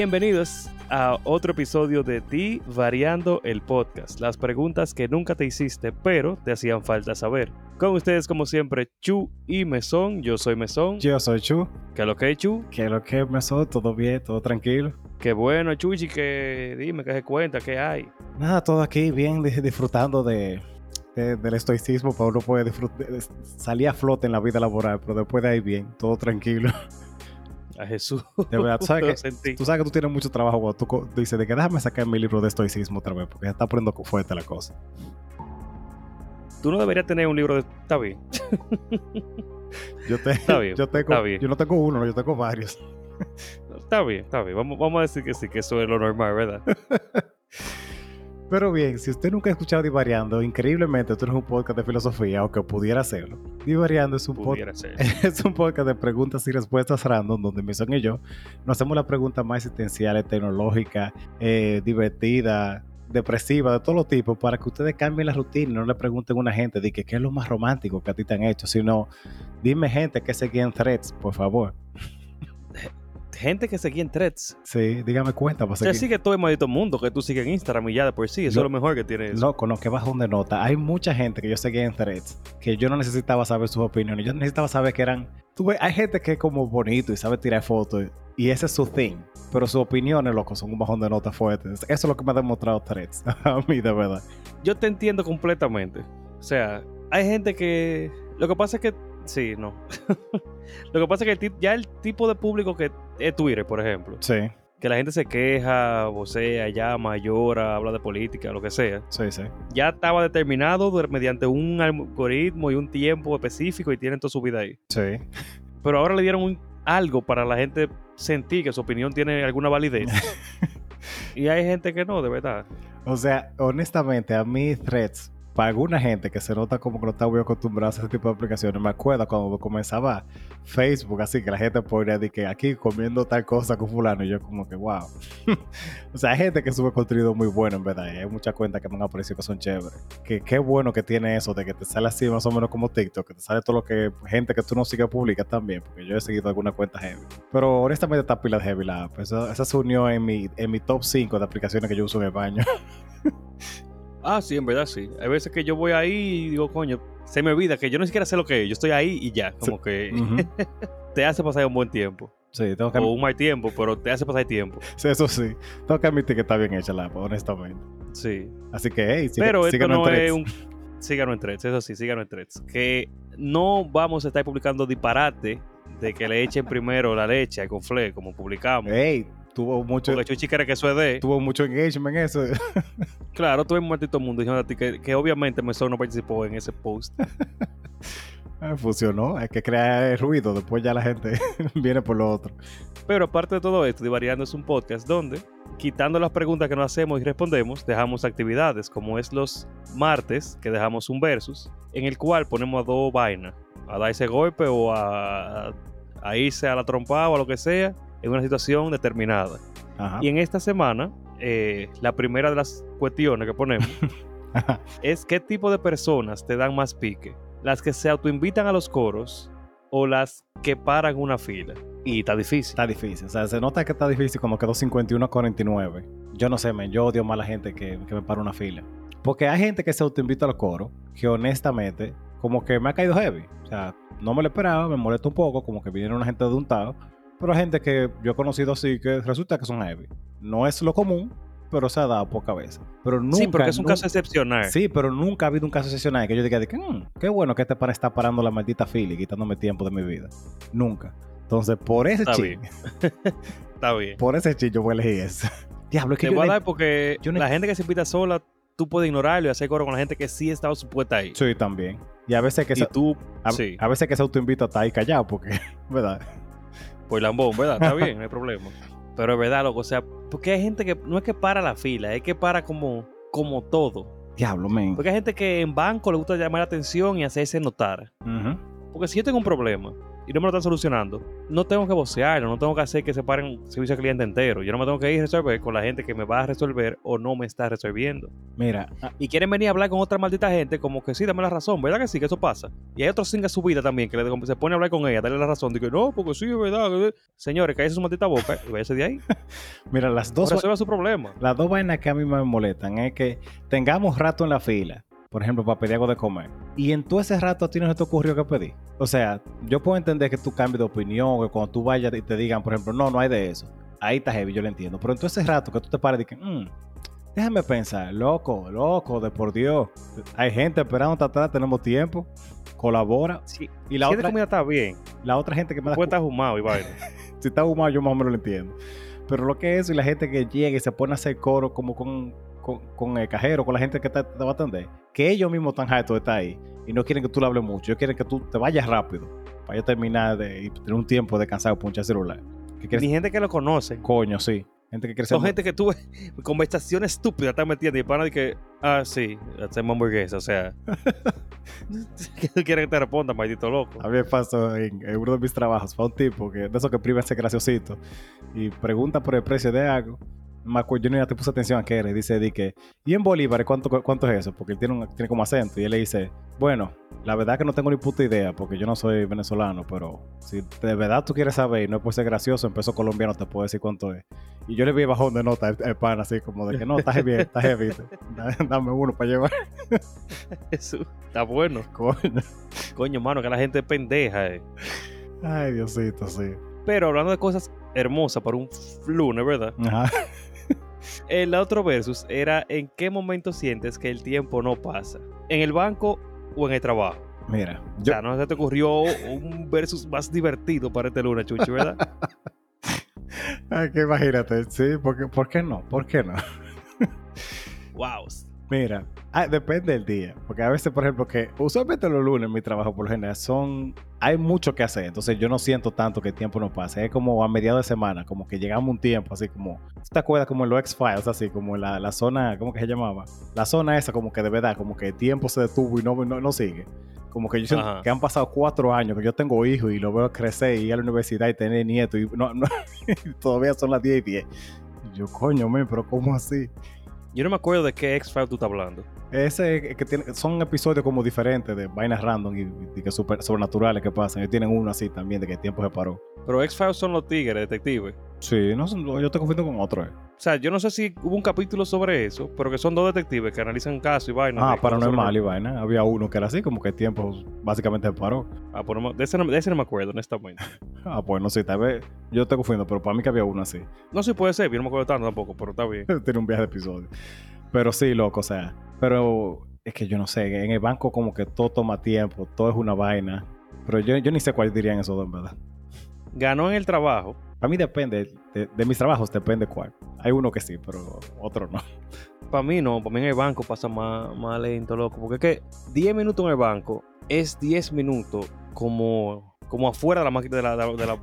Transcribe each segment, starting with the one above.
Bienvenidos a otro episodio de Ti Variando el Podcast. Las preguntas que nunca te hiciste, pero te hacían falta saber. Con ustedes, como siempre, Chu y Mesón. Yo soy Mesón. Yo soy Chu. ¿Qué es lo que es, Chu? ¿Qué es lo que es, Mesón? ¿Todo bien? ¿Todo tranquilo? Qué bueno, Chuchi, que dime, que se cuenta, qué hay. Nada, todo aquí bien di- disfrutando de, de- del estoicismo para uno puede disfrutar, salir a flote en la vida laboral, pero después de ahí bien, todo tranquilo. A Jesús. De verdad, tú sabes, que, tú sabes que tú tienes mucho trabajo cuando tú dices de que déjame sacar mi libro de estoicismo otra vez, porque ya está poniendo fuerte la cosa. Tú no deberías tener un libro de... Está bien. Yo, te, Está bien, yo, tengo, está bien. yo no tengo uno, yo tengo varios. Está bien, está bien. Vamos, vamos a decir que sí, que eso es lo normal, ¿verdad? Pero bien, si usted nunca ha escuchado Divariando, increíblemente esto no es un podcast de filosofía, aunque pudiera serlo. Divariando es un podcast. Es un podcast de preguntas y respuestas random donde mi son y yo nos hacemos las preguntas más existenciales, tecnológicas, eh, divertidas, depresivas, de todos los tipos, para que ustedes cambien la rutina y no le pregunten a una gente de que qué es lo más romántico que a ti te han hecho, sino dime gente que seguían threads, por favor. Gente que seguía en threads. Sí, dígame cuenta para seguir. sigue todo el maldito mundo que tú sigues en Instagram y ya de por sí. Eso es lo mejor que tiene eso. Loco, no, que bajón de nota. Hay mucha gente que yo seguía en threads que yo no necesitaba saber sus opiniones. Yo necesitaba saber que eran. Tú ves, hay gente que es como bonito y sabe tirar fotos y ese es su thing. Pero sus opiniones, loco, son un bajón de nota fuerte. Eso es lo que me ha demostrado threads. A mí, de verdad. Yo te entiendo completamente. O sea, hay gente que. Lo que pasa es que. Sí, no. lo que pasa es que el ya el tipo de público que es Twitter, por ejemplo, Sí, que la gente se queja, vocea, llama, llora, habla de política, lo que sea, sí, sí. ya estaba determinado mediante un algoritmo y un tiempo específico y tienen toda su vida ahí. Sí. Pero ahora le dieron un- algo para la gente sentir que su opinión tiene alguna validez. y hay gente que no, de verdad. O sea, honestamente, a mí threads, para alguna gente que se nota como que no está muy acostumbrada a ese tipo de aplicaciones, me acuerdo cuando comenzaba Facebook, así que la gente ponía de que aquí comiendo tal cosa con fulano, y yo como que, wow. o sea, hay gente que sube contenido muy bueno, en verdad, hay muchas cuentas que me han aparecido que son chéveres. Que qué bueno que tiene eso de que te sale así más o menos como TikTok, que te sale todo lo que gente que tú no sigues publica también, porque yo he seguido alguna cuenta heavy. Pero honestamente está pila de heavy la app. Esa, esa se unió en mi, en mi top 5 de aplicaciones que yo uso en el baño. Ah, sí, en verdad sí. Hay veces que yo voy ahí y digo, coño, se me olvida que yo ni siquiera sé lo que es. Yo estoy ahí y ya. Como que te hace pasar un buen tiempo. Sí, tengo que, O un mal tiempo, pero te hace pasar tiempo. sí, eso sí. Tengo que admitir que está bien hecha la app, honestamente. Sí. Así que, hey, sigue- pero esto síganos en no es un. Síganos en threads, eso sí, síganos en threads. Que no vamos a estar publicando disparate de que le echen primero la leche al conflé, como publicamos. Hey, tuvo mucho, Porque Chuchi que eso es de. tuvo mucho engagement eso. Claro, todo el maldito mundo diciendo a ti que, que obviamente Mesón no participó en ese post. Ah, Funcionó, hay que crear ruido, después ya la gente viene por lo otro. Pero aparte de todo esto, Divariando es un podcast donde, quitando las preguntas que nos hacemos y respondemos, dejamos actividades, como es los martes, que dejamos un versus, en el cual ponemos a dos vainas, a darse golpe o a, a irse a la trompada o a lo que sea, en una situación determinada. Ajá. Y en esta semana, eh, la primera de las cuestiones que ponemos es qué tipo de personas te dan más pique. Las que se autoinvitan a los coros o las que paran una fila. Y está difícil. Está difícil, o sea, se nota que está difícil cuando quedó 51 a 49. Yo no sé, men, yo odio más a la gente que, que me para una fila. Porque hay gente que se autoinvita al coro, que honestamente, como que me ha caído heavy. O sea, no me lo esperaba, me molesta un poco, como que vinieron una gente de un tado. Pero hay gente que yo he conocido así que resulta que son heavy. No es lo común, pero se ha dado poca veces. Pero nunca. sí, porque es un nunca- caso excepcional. Sí, pero nunca ha habido un caso excepcional que yo diga de que, "Mm, qué bueno que este pana está parando la maldita fila y quitándome tiempo de mi vida. Nunca. Entonces, por ese ching. Está bien. por ese ching yo voy a elegir eso. Diablo, es que Te yo voy a dar porque yo la gente que se invita sola, tú puedes ignorarlo y hacer coro con la gente que sí estaba supuesta ahí. Sí, también. Y a veces que y se, tú, a, sí, a veces que se autoinvita está ahí callado porque, ¿verdad? Por lambón, ¿verdad? Está bien, no hay problema. Pero es verdad, loco. O sea, porque hay gente que no es que para la fila, es que para como, como todo. Diablo, men. Porque hay gente que en banco le gusta llamar la atención y hacerse notar. Porque si yo tengo un problema y no me lo están solucionando, no tengo que vocearlo, no tengo que hacer que se paren servicio al cliente entero. Yo no me tengo que ir a resolver con la gente que me va a resolver o no me está resolviendo. Mira, ah, Y quieren venir a hablar con otra maldita gente como que sí, dame la razón, ¿verdad que sí? Que eso pasa. Y hay otros sin su vida también que le- se pone a hablar con ella, darle la razón. Digo, no, porque sí, es verdad. que- Señores, cállese su maldita boca y váyase de ahí. mira, las dos, resuelva su problema. las dos vainas que a mí me molestan es que tengamos rato en la fila, por ejemplo, para pedir algo de comer. Y en todo ese rato a ti no se te ocurrió que pedir. O sea, yo puedo entender que tú cambies de opinión, que cuando tú vayas y te digan, por ejemplo, no, no hay de eso. Ahí está heavy, yo lo entiendo. Pero en todo ese rato que tú te pares y que, "Mm, déjame pensar, loco, loco, de por Dios. Hay gente esperando atrás, tenemos tiempo. Colabora. Sí, Y la si otra, comida está bien, la otra gente que me da puede estar fumado y vaina. si está humado, yo más o menos lo entiendo. Pero lo que es eso y la gente que llega y se pone a hacer coro como con, con, con el cajero, con la gente que te, te va a atender, que ellos mismos están hartos de estar ahí y no quieren que tú le hables mucho, ellos quieren que tú te vayas rápido para ya terminar de, y tener un tiempo descansado para punchar celular. Que Ni gente que lo conoce. coño, sí. Gente que quiere ser Son gente que tuve conversaciones estúpidas, están metiendo y para de que, ah, sí, hacemos hamburguesa, o sea. que tú quieres que te responda, maldito loco. A mí me pasó en, en uno de mis trabajos, fue un tipo que de esos que priva ese graciosito y pregunta por el precio de algo. No Me acuerdo, yo ni te puse atención a qué era. y Dice, di que, ¿y en Bolívar cuánto, cuánto es eso? Porque él tiene, un- tiene como acento. Y él le dice, bueno, la verdad que no tengo ni puta idea, porque yo no soy venezolano, pero si de verdad tú quieres saber y no es por ser gracioso, en peso colombiano te puedo decir cuánto es. Y yo le vi bajón de nota el, el pan, así como de que no, está heavy, está heavy. Da- Dame uno para llevar. Eso está bueno. Coño. Coño, mano, que la gente es pendeja, eh. Ay, Diosito, sí. Pero hablando de cosas hermosas para un lunes, ¿verdad? Ajá. El otro versus era en qué momento sientes que el tiempo no pasa. ¿En el banco o en el trabajo? Mira, O yo, sea, no se te ocurrió un versus más divertido para este lunes, Chuchi, ¿verdad? Ay, que imagínate, sí, porque, ¿por qué no? ¿Por qué no? wow. Mira, ah, depende del día, porque a veces, por ejemplo, que usualmente los lunes en mi trabajo por lo general son, hay mucho que hacer, entonces yo no siento tanto que el tiempo no pase, es como a mediados de semana, como que llegamos un tiempo, así como, ¿tú ¿te acuerdas como en los X-Files, así como en la, la zona, ¿cómo que se llamaba? La zona esa como que de verdad, como que el tiempo se detuvo y no, no, no sigue. Como que yo siento Ajá. que han pasado cuatro años, que yo tengo hijos y lo veo crecer y ir a la universidad y tener nietos y no, no, y todavía son las 10 y 10. Y yo, coño, men, pero ¿cómo así? Yo no me acuerdo de qué X-File tú estás hablando. Ese que tiene, son episodios como diferentes de vainas random y, y que super, sobrenaturales que pasan. Ellos tienen uno así también de que el tiempo se paró. Pero X-Files son los tigres, detectives. Sí, no yo te confundo con otro. eh. O sea, yo no sé si hubo un capítulo sobre eso, pero que son dos detectives que analizan casos y vainas. Ah, paranormal y vaina. Había uno que era así, como que el tiempo básicamente se paró. Ah, pero no- de, ese no, de ese no me acuerdo, honestamente. Ah, pues no sé, tal vez yo te confundo, pero para mí que había uno así. No sé si puede ser, yo no me acuerdo tanto tampoco, pero está bien. Tiene un viaje de episodio. Pero sí, loco, o sea. Pero es que yo no sé, en el banco como que todo toma tiempo, todo es una vaina. Pero yo, yo ni sé cuál dirían esos dos, en verdad. Ganó en el trabajo. Para mí depende, de, de mis trabajos depende cuál. Hay uno que sí, pero otro no. Para mí no, para mí en el banco pasa más, más lento, loco. Porque es que 10 minutos en el banco es 10 minutos como, como afuera de la máquina de la, de la-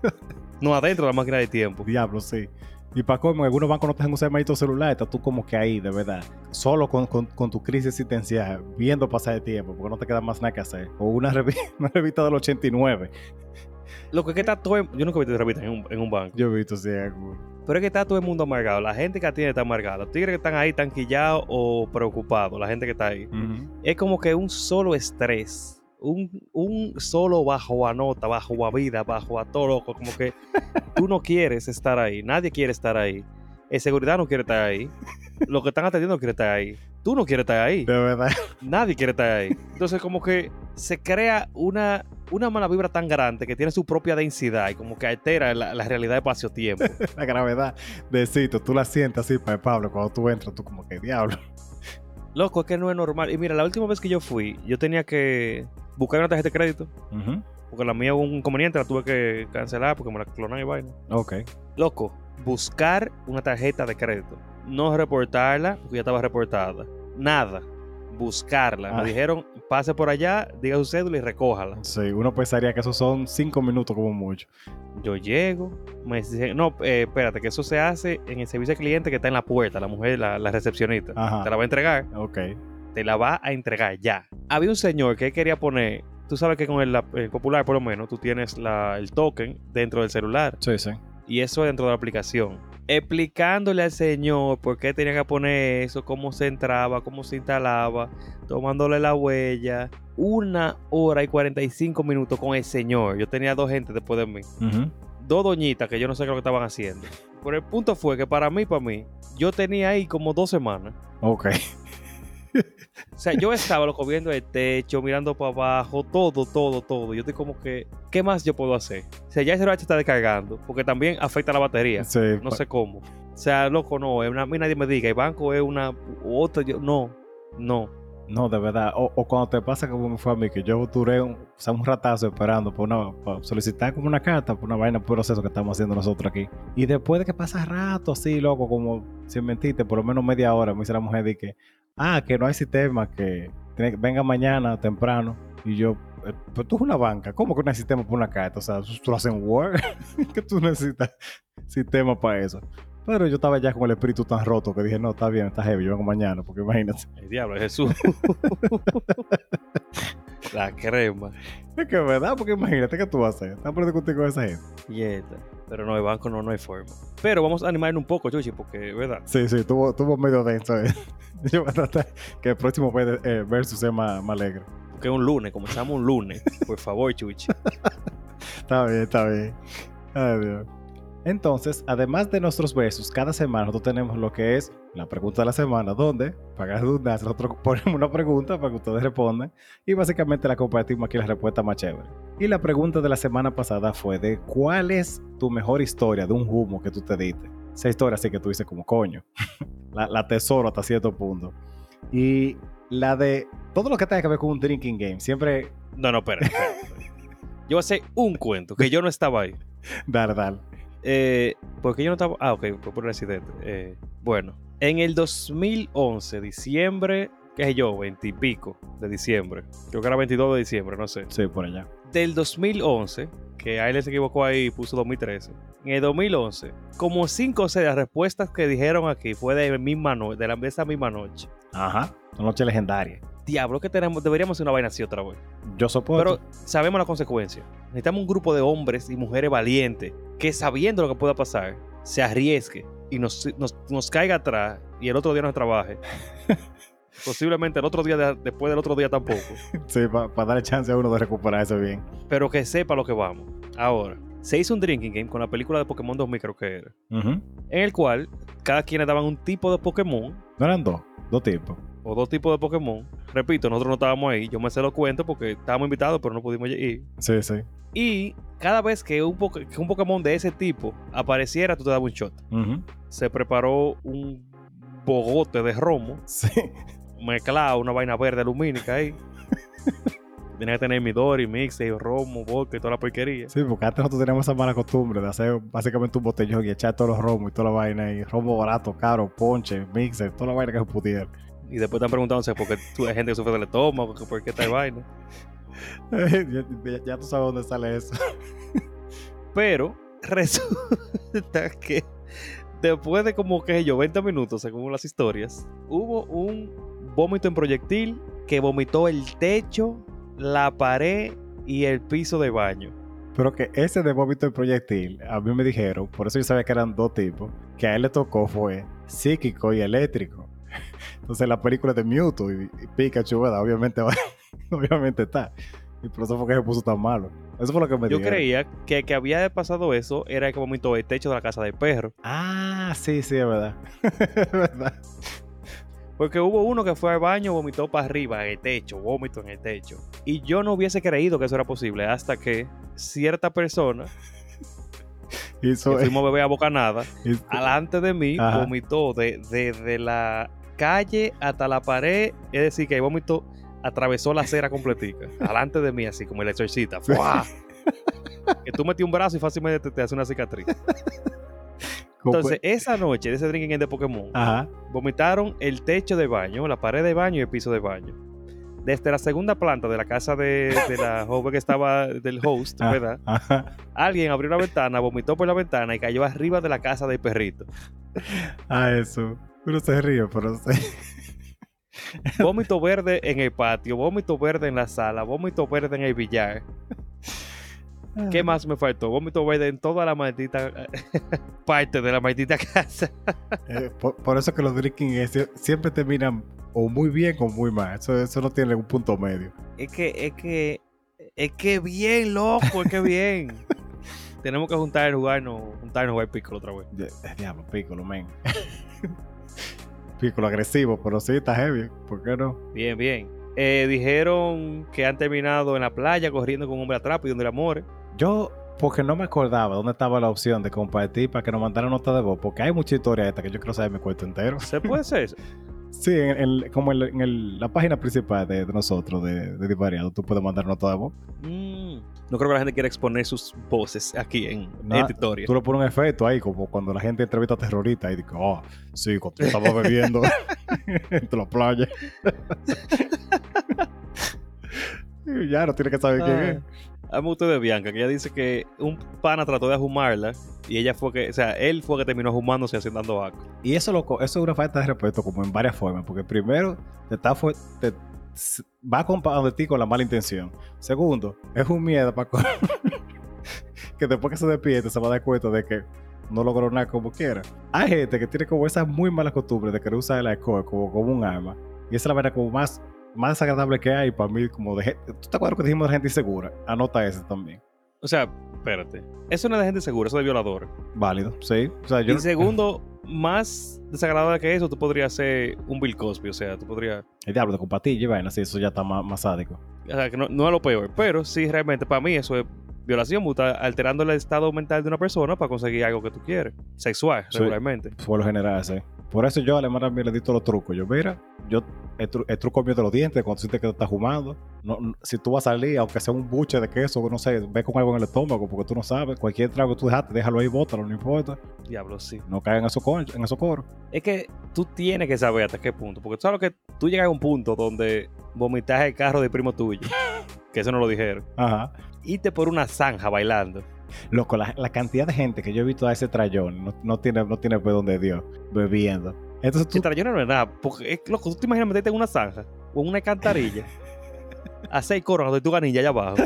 no, adentro de la máquina de tiempo. Diablo, sí. Y para colmo, en algunos bancos no te dejan usar maldito celular, estás tú como que ahí, de verdad. Solo con, con- con tu crisis existencial, viendo pasar el tiempo, porque no te queda más nada que hacer. O una, revi- una revista del 89. Lo que es que está todo, el- yo nunca he visto revistas en un, en un banco. Yo he visto, sí, alguno. Pero es que está todo el mundo amargado. La gente que atiende está amargada. Los tigres que están ahí están quillados o preocupados. La gente que está ahí. Es como que un solo estrés. Un, un solo bajo a nota, bajo a vida, bajo a todo loco. Como que tú no quieres estar ahí. Nadie quiere estar ahí. El seguridad no quiere estar ahí. Los que están atendiendo no quieren estar ahí. Tú no quieres estar ahí. De verdad. Nadie quiere estar ahí. Entonces, como que se crea una, una mala vibra tan grande que tiene su propia densidad y como que altera la, la realidad espacio-tiempo. La gravedad de sitio, tú la sientes así, para Pablo, cuando tú entras, tú como que diablo. Loco, es que no es normal. Y mira, la última vez que yo fui, yo tenía que buscar una tarjeta de crédito. Porque la mía hubo un inconveniente, la tuve que cancelar porque me la clonaron y vaina. Ok. Loco, buscar una tarjeta de crédito. No reportarla porque ya estaba reportada. Nada. Buscarla. Ah. Me dijeron, pase por allá, diga su cédula y recójala. Sí, uno pensaría que esos son cinco minutos como mucho. Yo llego, me dicen, no, eh, espérate, que eso se hace en el servicio al cliente que está en la puerta, la mujer, la, la recepcionista. Ajá. Te la va a entregar, Ok. te la va a entregar ya. Había un señor que quería poner tú sabes que con el, el popular, por lo menos, tú tienes la, el token dentro del celular. Sí, sí. Y eso dentro de la aplicación. Explicándole al señor por qué tenía que poner eso, cómo se entraba, cómo se instalaba, tomándole la huella. Una hora y 45 minutos con el señor. Yo tenía dos gente después de mí. Dos doñitas que yo no sé qué lo que estaban haciendo. Pero el punto fue que para mí, para mí, yo tenía ahí como dos semanas. Ok. O sea, yo estaba loco viendo el techo, mirando para abajo, todo, todo, todo. Yo estoy como que, ¿qué más yo puedo hacer? O sea, ya ese se está descargando, porque también afecta la batería. Sí, No sé cómo. O sea, loco, no. es una- A mí nadie me diga, el banco es una u otra. yo- no, no. No, de verdad. O, o cuando te pasa como me fue a mí, que yo duré un, o sea, un ratazo esperando por una, para solicitar como una carta, por una vaina, por proceso que estamos haciendo nosotros aquí. Y después de que pasa rato así, loco, como sin mentirte, por lo menos media hora, me dice la mujer de que, ah, que no hay sistema, que venga mañana temprano. Y yo, eh, pero tú es una banca, ¿cómo que no hay sistema para una carta? O sea, tú lo haces en Word, que tú necesitas sistema para eso. Pero yo estaba ya con el espíritu tan roto que dije, no, está bien, está heavy, yo vengo mañana, porque imagínate. El diablo es Jesús. la crema. Es que es verdad, porque imagínate qué tú vas a hacer. Estás poniendo contigo con esa gente. Mierda. Pero no, el banco no, no hay forma. Pero vamos a animarnos un poco, Chuchi, porque, ¿verdad? Sí, sí, tuvo, tuvo medio denso. eh. Yo voy a tratar que el próximo eh, versus sea más, más alegre. Porque es un lunes, comenzamos un lunes. Por favor, Chuchi. Está bien, está bien. Ay, Dios. Entonces, además de nuestros versos, cada semana nosotros tenemos lo que es la pregunta de la semana, donde, para redundancia, nosotros ponemos una pregunta para que ustedes respondan y básicamente la compartimos aquí la respuesta más chévere. Y la pregunta de la semana pasada fue de cuál es tu mejor historia de un humo que tú te diste. Esa historia así que tú dices como coño. la, la tesoro hasta cierto punto. Y la de todo lo que tenga que ver con un drinking game, siempre No, no, espera. Yo voy a hacer un cuento, que yo no estaba ahí. dar, dar. Eh, porque yo no estaba. Ah, ok, fue por el accidente. Eh, bueno, en el 2011, diciembre, qué sé yo, 20 y pico de diciembre. Creo que era 22 de diciembre, no sé. Sí, por allá. Del 2011, que ahí se equivocó ahí y puso 2013. En el 2011, como 5 o 6 de las respuestas que dijeron aquí fue de, misma no- de, la, de esa misma noche. Ajá. Una noche legendaria. Diablo, que tenemos, deberíamos hacer una vaina así otra vez. Yo soporto. Pero sabemos la consecuencia. Necesitamos un grupo de hombres y mujeres valientes que sabiendo lo que pueda pasar, se arriesgue y nos, nos, nos caiga atrás y el otro día no trabaje. Posiblemente el otro día, de- después del otro día tampoco. Sí, para darle chance a uno de recuperarse bien. Pero que sepa lo que vamos. Ahora, se hizo un drinking game con la película de Pokémon 2000 creo que era. En el cual cada quien le daban un tipo de Pokémon No eran dos, dos tipos. O dos tipos de Pokémon. Repito, nosotros no estábamos ahí. Yo me se lo cuento porque estábamos invitados pero no pudimos ir. Sí, sí. Y cada vez que un, que un Pokémon de ese tipo apareciera, tú te dabas un shot. Se preparó un bogote de romo, Sí. mezclado, una vaina verde lumínica ahí. Tenía que tener Midori, Mixie, romo, vodka y toda la porquería. Sí, porque antes nosotros teníamos esa mala costumbre de hacer básicamente un botellón y echar todos los romos y toda la vaina y romo barato, caro, ponche, mixer, toda la vaina que se pudiera. Y después están preguntándose por qué tú, hay gente que sufre del estómago, por qué esta vaina. ya, ya- tú sabes dónde sale eso. Pero resulta que después de como que yo 20 minutos, según las historias, hubo un vómito en proyectil que vomitó el techo, la pared y el piso de baño. Pero que ese de vómito y proyectil, a mí me dijeron, por eso yo sabía que eran dos tipos, que a él le tocó fue psíquico y eléctrico. Entonces la película de Mewtwo y, y Pikachu, ¿verdad? Obviamente, obviamente está. Y por eso fue que se puso tan malo. Eso fue lo que me Yo dijeron. creía que que había pasado eso era que vomitó el techo de la casa del perro. Ah, sí, sí, es verdad. es verdad. Porque hubo uno que fue al baño, vomitó para arriba, en el techo, vómito en el techo. Y yo no hubiese creído que eso era posible hasta que cierta persona, Hizo, que fuimos a beber a bocanada, hizo- alante de mí, Ajá. vomitó de- desde la calle hasta la pared. Es decir, que el vómito atravesó la acera completica. alante de mí, así como el exorcista. ¡Fua! que tú metí un brazo y fácilmente te, te hace una cicatriz. Entonces, esa noche de ese drinking game de Pokémon, Ajá. vomitaron el techo de baño, la pared de baño y el piso de baño. Desde la segunda planta de la casa de, de la joven que estaba del host, Ah. ¿verdad? Ajá. Alguien abrió una ventana, vomitó por la ventana y cayó arriba de la casa del perrito. Ah, eso. Uno se ríe, pero sí. Vómito verde en el patio, vómito verde en la sala, vómito verde en el billar. ¿Qué más me faltó? Vómito verde en toda la maldita parte de la maldita casa. Eh, por, por eso que los drinking games siempre terminan o muy bien o muy mal. Eso, eso no tiene un punto medio. Es que, es que, es que bien, loco, es que bien. Tenemos que juntar jugarnos, juntarnos a jugar Piccolo otra vez. Eh, Diablo, Piccolo, men. Piccolo agresivo, pero sí está heavy. ¿Por qué no? Bien, bien. Eh, dijeron que han terminado en la playa corriendo con un hombre atrás pidiendo el amor. Yo, porque no me acordaba dónde estaba la opción de compartir para que nos mandaran nota de voz, porque hay mucha historia esta que yo quiero saber mi cuento entero. ¿Se puede hacer eso? Sí, en, como en, en el- la página principal de, de nosotros, de, de Divariado, tú puedes mandar nota de voz. Mm, No creo que la gente quiera exponer sus voces aquí en esta historia. Tú le pones un efecto ahí, como cuando la gente entrevista a terroristas y dice, oh, sí, cuando estaba bebiendo entre la playa. Ya no tiene que saber quién es. A mí de Bianca, que ella dice que un pana trató de ajumarla y ella fue que, o sea, él fue que terminó ajumándose y haciendo asco. Y eso, loco, eso es una falta de respeto como en varias formas, porque primero te está te, va de ti con la mala intención. Segundo, es un miedo para que después que se despierte se va a dar cuenta de que no logró nada como quiera. Hay gente que tiene como esas muy malas costumbres de querer usar el alcohol como, como un arma. Y esa es la manera como más, más desagradable que hay para mí, como de gente. ¿Tú te acuerdas que dijimos de gente insegura? Anota ese también. O sea, espérate. Eso no es de gente segura, eso es de violador. Válido, sí. O sea, yo, Y segundo, más desagradable que eso, tú podrías ser un Bill Cosby, o sea, tú podrías... El diablo de compartir y vaina, sí, eso ya está más, más sádico. O sea, que no, no es lo peor, pero sí, realmente, para mí eso es violación, tú estás alterando el estado mental de una persona para conseguir algo que tú quieres, sexual, Sí. regularmente. Por lo general, sí. Por eso yo a la le di todos los trucos. Yo, mira, yo el, tru- el truco mío de los dientes, cuando sientes que te estás fumando. No, no- si tú vas a salir, aunque sea un buche de queso, no sé, ve con algo en el estómago, porque tú no sabes. Cualquier trago que tú dejaste, déjalo ahí, bótalo, no importa. Diablo, sí. No caigan en esos en esos coros. Es que tú tienes que saber hasta qué punto, porque tú sabes que tú llegas a un punto donde vomitas el carro de primo tuyo, que eso no lo dijeron, Ajá. y te por una zanja bailando. Loco, la, la cantidad de gente que yo he visto a ese trayón no, no tiene, no tiene perdón de Dios bebiendo. Entonces tú, Que trayón no es nada, porque es loco, tú te imaginas meterte en una zanja o en una alcantarilla a seis coros de tu ganilla allá abajo.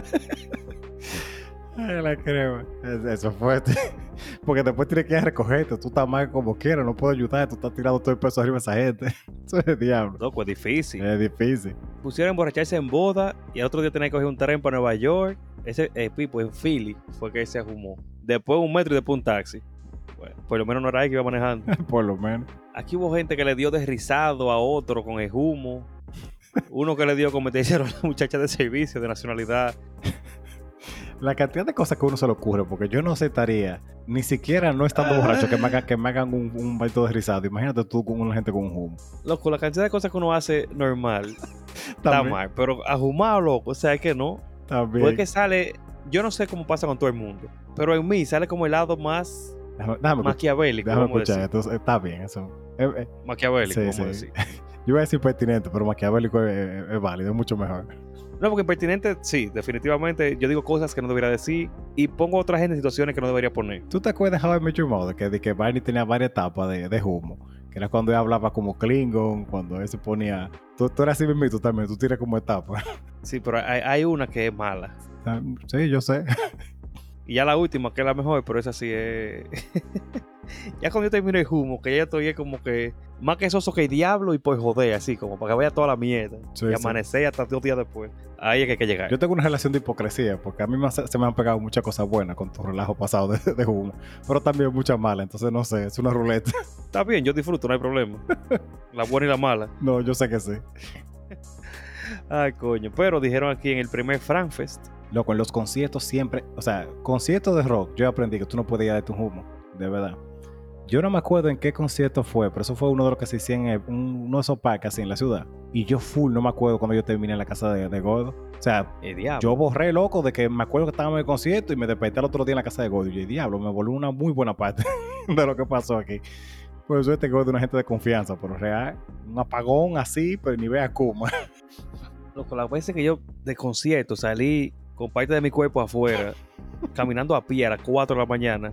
Ay, la crema. Es- Eso fue. Porque después tienes que ir a recogerte. Tú estás mal como quieras, no puedo ayudar. Tú estás tirando todo el peso arriba de esa gente. Eso es el diablo. Loco, es difícil. Es difícil. Pusieron emborracharse en boda y al otro día tenía que coger un tren para Nueva York. Ese eh, Pipo en Philly fue que se ajumó. Después un metro y después un taxi. Bueno, por lo menos no era él que iba manejando. Por lo menos. Aquí hubo gente que le dio desrizado a otro con el humo. Uno que le dio como te hicieron la muchacha de servicio de nacionalidad. La cantidad de cosas que uno se le ocurre, porque yo no aceptaría, ni siquiera no estando borracho, que me hagan, que me hagan un, un baito deslizado. Imagínate tú con una gente con un humo. Loco, la cantidad de cosas que uno hace normal está mal. Pero ahumado, loco, o sea, es que no. También. Porque sale, yo no sé cómo pasa con todo el mundo, pero en mí sale como el lado más Déjame, déjame maquiavélico, déjame escuchar. decir. Entonces, está bien, eso. Eh, eh, Maquiavélico, Sí, decir. yo iba a decir pertinente, pero maquiavélico es, es- es válido, es mucho mejor. No, porque impertinente, sí, definitivamente yo digo cosas que no debería decir y pongo a otra gente en situaciones que no debería poner. ¿Tú te acuerdas de How I Met Your Mother? Que, de que Barney tenía varias etapas de, de humo. Que era cuando él hablaba como Klingon, cuando él se ponía... Tú, tú eras así mismo también, tú tienes como etapas. Sí, pero hay, hay una que es mala. sí, yo sé. Y ya la última, que es la mejor, pero esa sí es. ya cuando yo termino el humo, que ya estoy es como que. Más que soso que el diablo y pues joder, así como para que vaya toda la mierda. Sí, y sí. amanecer hasta dos días después. Ahí es que hay que llegar. Yo tengo una relación de hipocresía, porque a mí me se me han pegado muchas cosas buenas con tu relajo pasado de, de humo, pero también muchas malas, entonces no sé, es una ruleta. Está bien, yo disfruto, no hay problema. la buena y la mala. No, yo sé que sí. Ay, coño. Pero dijeron aquí en el primer FranFest. Loco, en los conciertos siempre, o sea, conciertos de rock, yo aprendí que tú no puedes ir de tu humo, de verdad. Yo no me acuerdo en qué concierto fue, pero eso fue uno de los que se hicieron en un- uno de esos parques así en la ciudad. Y yo full, no me acuerdo cuando yo terminé en la casa de, de Gordo. O sea, El yo borré loco de que me acuerdo que estábamos en el concierto y me desperté al otro día en la casa de Gordo. Y yo, diablo, me volvió una muy buena parte de lo que pasó aquí. Por eso este Gordo es una gente de confianza, pero real, un apagón así, pero ni vea cómo. Loco, las veces que yo de concierto salí con parte de mi cuerpo afuera, caminando a pie a las 4 de la mañana.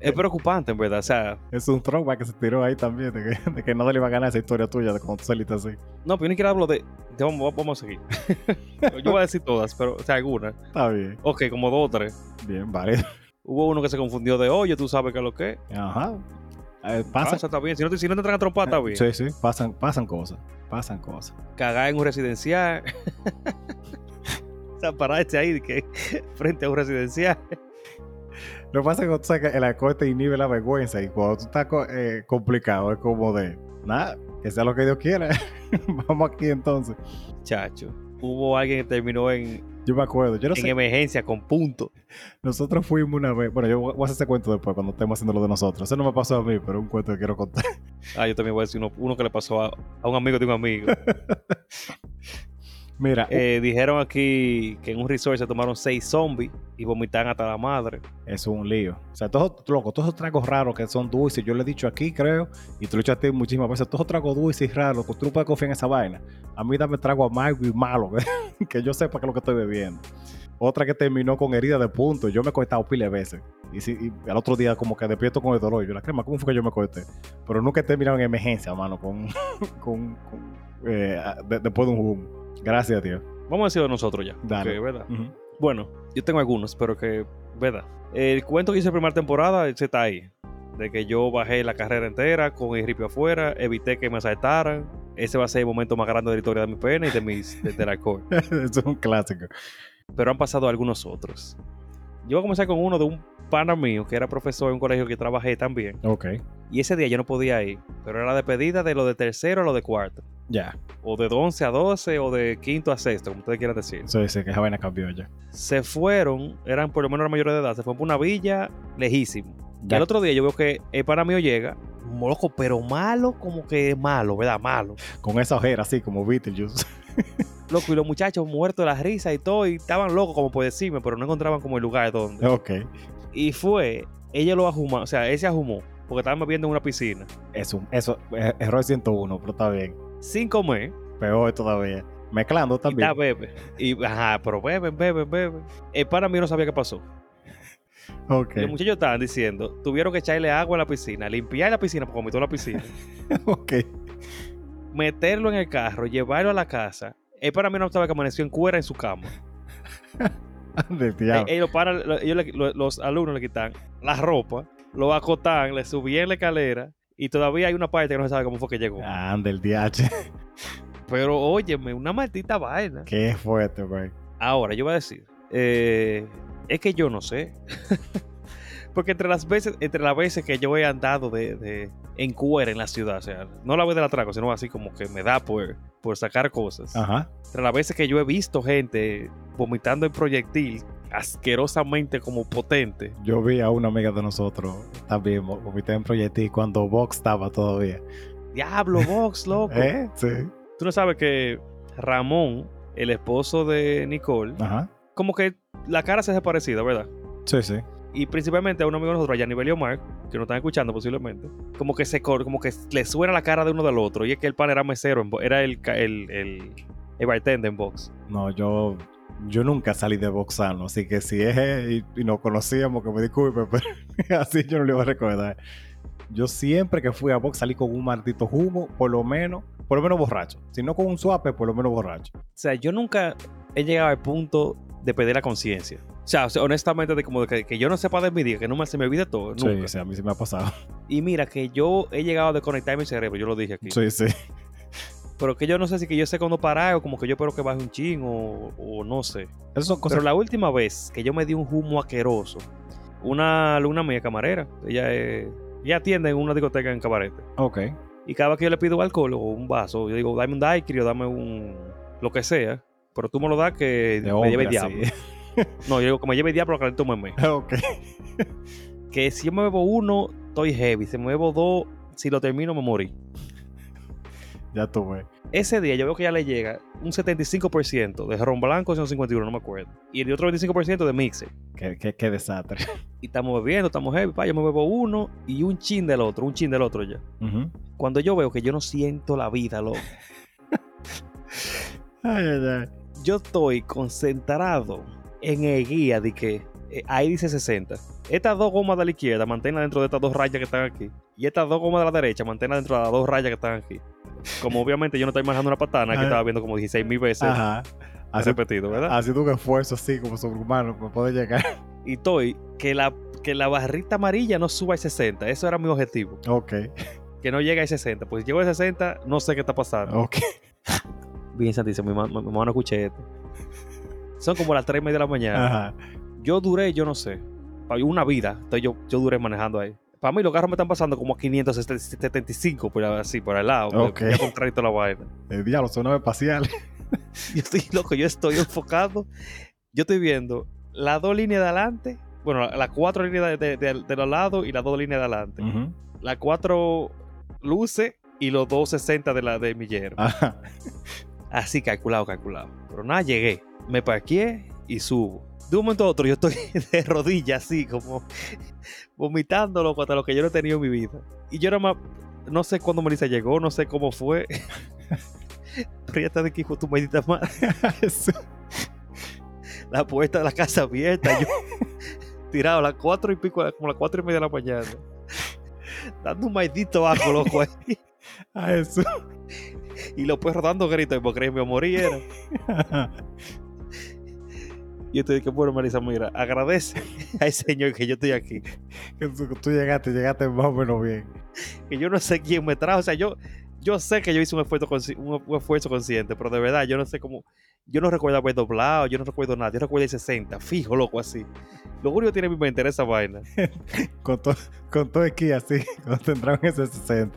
Es preocupante, en verdad. O sea, Es un throwback que se tiró ahí también, de que, de que no le iba a ganar esa historia tuya de cuando tú saliste así. no, pero yo ni siquiera hablo de. de- vamos, vamos a seguir. yo voy a decir todas, pero, o sea, algunas. Está bien, Ok, como dos o tres. bien, vale. Hubo uno que se confundió de hoyo, tú sabes qué es lo que. Ajá. Eh, pasa. Pasa, está bien. Si no te, si no te entran a trompar, está bien. Sí, sí, pasan, pasan cosas. Pasan cosas. Cagar en un residencial. o sea, pararte ahí que, frente a un residencial. Lo que pasa es que el alcohol te inhibe la vergüenza y cuando tú estás eh, complicado es como de, nada, que sea lo que Dios quiera. Vamos aquí entonces. Chacho. Hubo alguien que terminó en, Yo me acuerdo, yo no en sé, emergencia con punto. nosotros fuimos una vez, bueno, yo voy a hacer ese cuento después cuando estemos haciendo lo de nosotros. Eso no me pasó a mí, pero es un cuento que quiero contar. Ah, yo también voy a decir uno, uno que le pasó a, a un amigo de un amigo. Mira, Eh, dijeron aquí que en un resort se tomaron seis zombies y vomitaron hasta la madre. Eso es un lío. O sea, todos, loco, todos esos tragos raros que son dulces, yo le he dicho aquí, creo, y te lo he dicho a ti muchísimas veces, todos esos tragos dulces y raros, tú no puedes confiar en esa vaina. A mí dame trago amargo y malo, que yo sepa que es lo que estoy bebiendo. Otra que terminó con herida de punto, yo me he cortado pile de veces. Y, si, y al otro día como que despierto con el dolor. Yo la crema, ¿cómo fue que yo me corté? Pero nunca he terminado en emergencia, mano, con, con, con, eh, de- después de un humo. Gracias Dios. Vamos a decirlo nosotros ya. Dale. ¿verdad? Bueno, yo tengo algunos, pero que, ¿verdad? El cuento que hice en primera temporada, ese está ahí. De que yo bajé la carrera entera con el ripio afuera, evité que me asaltaran. Ese va a ser el momento más grande de la historia de mi pene y de mis, de-. Eso es un clásico. Pero han pasado algunos otros. Yo voy a comenzar con uno de un pana mío que era profesor en un colegio que trabajé también. Ok, Y ese día yo no podía ir, pero era la despedida de lo de tercero a lo de cuarto. Ya. O de 11 a 12 o de quinto a sexto, como ustedes quieran decir. Eso dice que esa vaina cambió ya. Se fueron, eran por lo menos la mayoría de edad, se fueron por una villa lejísimo. Y Ya. al otro día yo veo que el pana mío llega, loco, pero malo, como que malo, ¿verdad? Malo. Con esa ojera así como Beetlejuice. Loco, y los muchachos muertos de la risa y todo, y estaban locos como por decirme, pero no encontraban como el lugar donde. ok. Y fue, ella lo ajumó, o sea, él se ajumó, porque estaban bebiendo en una piscina, Eso, eso, eh, error 101, pero está bien. Sin comer, Peor todavía. Mezclando y también. está bebe. Y, ajá, pero beben, beben, beben. El pana mío no sabía qué pasó. Ok. Y los muchachos estaban diciendo, tuvieron que echarle agua a la piscina, limpiar la piscina, porque vomitó la piscina, ok. meterlo en el carro, llevarlo a la casa. El pana mío no estaba que amaneció en cuera en su cama. Eh, diablo. ellos, para- lo- ellos le- los alumnos le quitan la ropa, lo acotan, le subían la escalera y todavía hay una parte que no se sabe cómo fue que llegó. Anda el DH. Pero óyeme, una maldita vaina. Qué fuerte, güey. Ahora, yo voy a decir, eh, es que yo no sé. Porque entre las veces, entre las veces que yo he andado de, de- en cuera en la ciudad, o sea, no la vez del atraco, sino así como que me da por, por sacar cosas. Ajá. Entre las veces que yo he visto gente vomitando en proyectil asquerosamente como potente. Yo vi a una amiga de nosotros también vo- vomitar en proyectil cuando Vox estaba todavía. Diablo, Vox, loco. ¿Eh? Sí. Tú no sabes que Ramón, el esposo de Nicole, Ajá. como que la cara se hace parecida, ¿verdad? Sí, sí. Y principalmente a un amigo de nosotros, a nivel Omar, que nos están escuchando posiblemente, como que se como que le suena la cara de uno del otro. Y es que el pan era mesero, era el, el, el, el bartender en Vox. No, yo, yo nunca salí de Voxano, así que si es él y, y nos conocíamos, que me disculpe, pero así yo no le iba a recordar. Yo siempre que fui a Vox salí con un maldito humo, por lo menos, por lo menos borracho. Si no con un suape, por lo menos borracho. O sea, yo nunca he llegado al punto de perder la conciencia. O sea, honestamente, de como de que, que yo no sepa de mi día, que no me, se me olvide todo, nunca. Sí, sí, a mí sí me ha pasado. Y mira, que yo he llegado a desconectar mi cerebro, yo lo dije aquí. Sí, sí. Pero que yo no sé si que yo sé cuando parar o como que yo espero que baje un chin o, o no sé. Esas son cosas Pero la última vez que yo me di un humo asqueroso, una alumna mía camarera, ella, eh, ella atiende en una discoteca en Cabarete. Ok. Y cada vez que yo le pido alcohol o un vaso, yo digo, dame un daiquiri o dame un lo que sea, pero tú me lo das que De me hombre lleve el diablo. No, yo digo que me lleve el diablo que tú me ok. Que si yo me bebo uno, estoy heavy. Si me bebo dos, si lo termino, me morí. Ya tuve. Ese día yo veo que ya le llega un 75% de ron blanco, 151, no me acuerdo. Y el otro 25% de mixer. Qué, qué, qué desastre. Y estamos bebiendo, estamos heavy. Pa, yo me bebo uno y un chin del otro, un chin del otro ya. Cuando yo veo que yo no siento la vida, loco. Ay, ay, ay. Yo estoy concentrado en el guía de que eh, ahí dice 60. Estas dos gomas de la izquierda, manténla dentro de estas dos rayas que están aquí. Y estas dos gomas de la derecha, manténla dentro de las dos rayas que están aquí. Como obviamente yo no estoy manejando una patana, que estaba viendo como 16 mil veces Ajá. Así, repetido, ¿verdad? haciendo un esfuerzo así como sobrehumano para poder llegar. Y estoy que la, que la barrita amarilla no suba a 60. Eso era mi objetivo. Ok, Que no llegue a 60. Pues si llego a 60, no sé qué está pasando. ok. Bien, Santísimo, mi mamá no escuché esto. Son como las 3 y media de la mañana. Ajá. Yo duré, yo no sé, una vida. Entonces yo, yo duré manejando ahí. Para mí los carros me están pasando como a 575 por así, por al lado. Ok. Ya contrarito la vaina. El diablo, son naves espaciales. Yo estoy loco, yo estoy enfocado. Yo estoy viendo las dos líneas de adelante. Bueno, la- las cuatro líneas de, de- de- de los lados y las dos líneas de adelante. Las cuatro luces y los 260 de la de millero. Ajá. Así calculado, calculado. Pero nada, llegué. Me parqué y subo. De un momento a otro yo estoy de rodillas así, como vomitando loco hasta lo que yo no he tenido en mi vida. Y yo nada más, no sé cuándo Melissa llegó, no sé cómo fue. Pero ya está de aquí con tu maldita madre. La puerta de la casa abierta. Yo tirado a las cuatro y pico, como a las cuatro y media de la mañana. Dando un maldito asco, loco, ahí. A eso. Y los perros dando gritos porque me moría. Yo te dije, bueno, Melissa, mira, agradece al Señor que yo estoy aquí. Que tú, tú llegaste, llegaste más o menos bien. Que yo no sé quién me trajo. O sea, yo, yo sé que yo hice un esfuerzo, un, un esfuerzo consciente, pero de verdad, yo no sé cómo. Yo no recuerdo haber doblado, yo no recuerdo nada. Yo recuerdo el 60, fijo, loco, así. Lo único que tiene en mi mente era esa vaina. Con, to- con todo aquí así, concentrado en ese 60.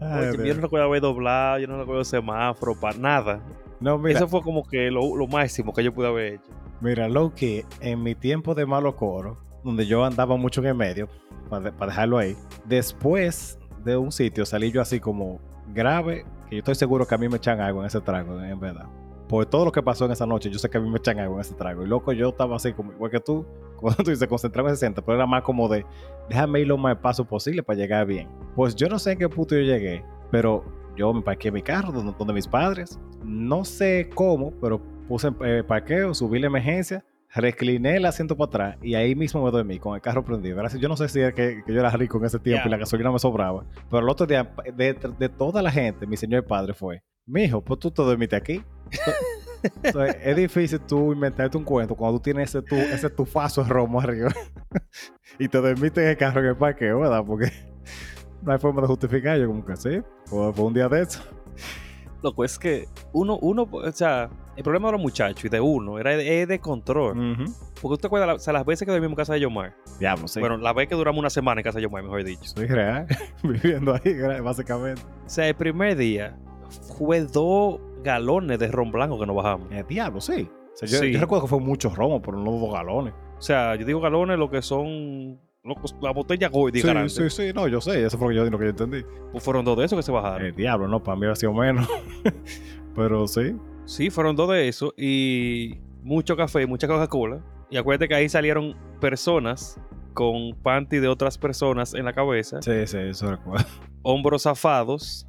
Ay, Oye, yo no recuerdo haber doblado, yo no recuerdo semáforo, para nada. No, mira, Eso fue como que lo, lo máximo que yo pude haber hecho. mira, Loki, en mi tiempo de malo coro, donde yo andaba mucho en el medio, para, dejarlo ahí, después de un sitio salí yo así como grave, que yo estoy seguro que a mí me echan algo en ese trago, en verdad. Por todo lo que pasó en esa noche, yo sé que a mí me echan algo en ese trago. Y loco, yo estaba así como, igual que tú, cuando tú dices, concentrado en 60, pero era más como de, déjame ir lo más paso posible para llegar bien. Pues yo no sé en qué punto yo llegué, pero yo me parqué mi carro, donde, mis padres. No sé cómo, pero puse eh, parqueo, subí la emergencia, recliné el asiento para atrás y ahí mismo me dormí con el carro prendido. Yo no sé si era que, que yo era rico en ese tiempo y la gasolina me sobraba, pero el otro día, de, de toda la gente, mi señor padre fue, mijo, pues tú te dormiste aquí. Entonces, es difícil tú inventarte un cuento cuando tú tienes ese, tu, ese tufazo de romo arriba y te dormiste en el carro en el parqueo, ¿verdad? Porque no hay forma de justificar. Yo, como que sí, fue, fue un día de eso. Loco, es que uno, uno, o sea, el problema de los muchachos y de uno era de, es de control. Porque tú te acuerdas, o sea, las veces que dormimos en casa de Yomar. Diablo, sí. Bueno, la vez que duramos una semana en casa de Yomar, mejor dicho. soy real, viviendo ahí, básicamente. O sea, el primer día fue dos galones de ron blanco que nos bajamos. Eh, diablo, sí. O sea, yo, Sí. yo recuerdo que fue muchos romos, pero no dos galones. O sea, yo digo galones lo que son locos, la botella Gordy Sí, grande. sí, sí, no, yo sé, eso fue lo que yo, lo que yo entendí. Pues fueron dos de esos que se bajaron. El diablo, no, para mí había sido menos. pero sí. Sí, fueron dos de esos y mucho café y mucha Coca-Cola. Y acuérdate que ahí salieron personas con panty de otras personas en la cabeza, Sí, sí, eso recuerdo. hombros zafados,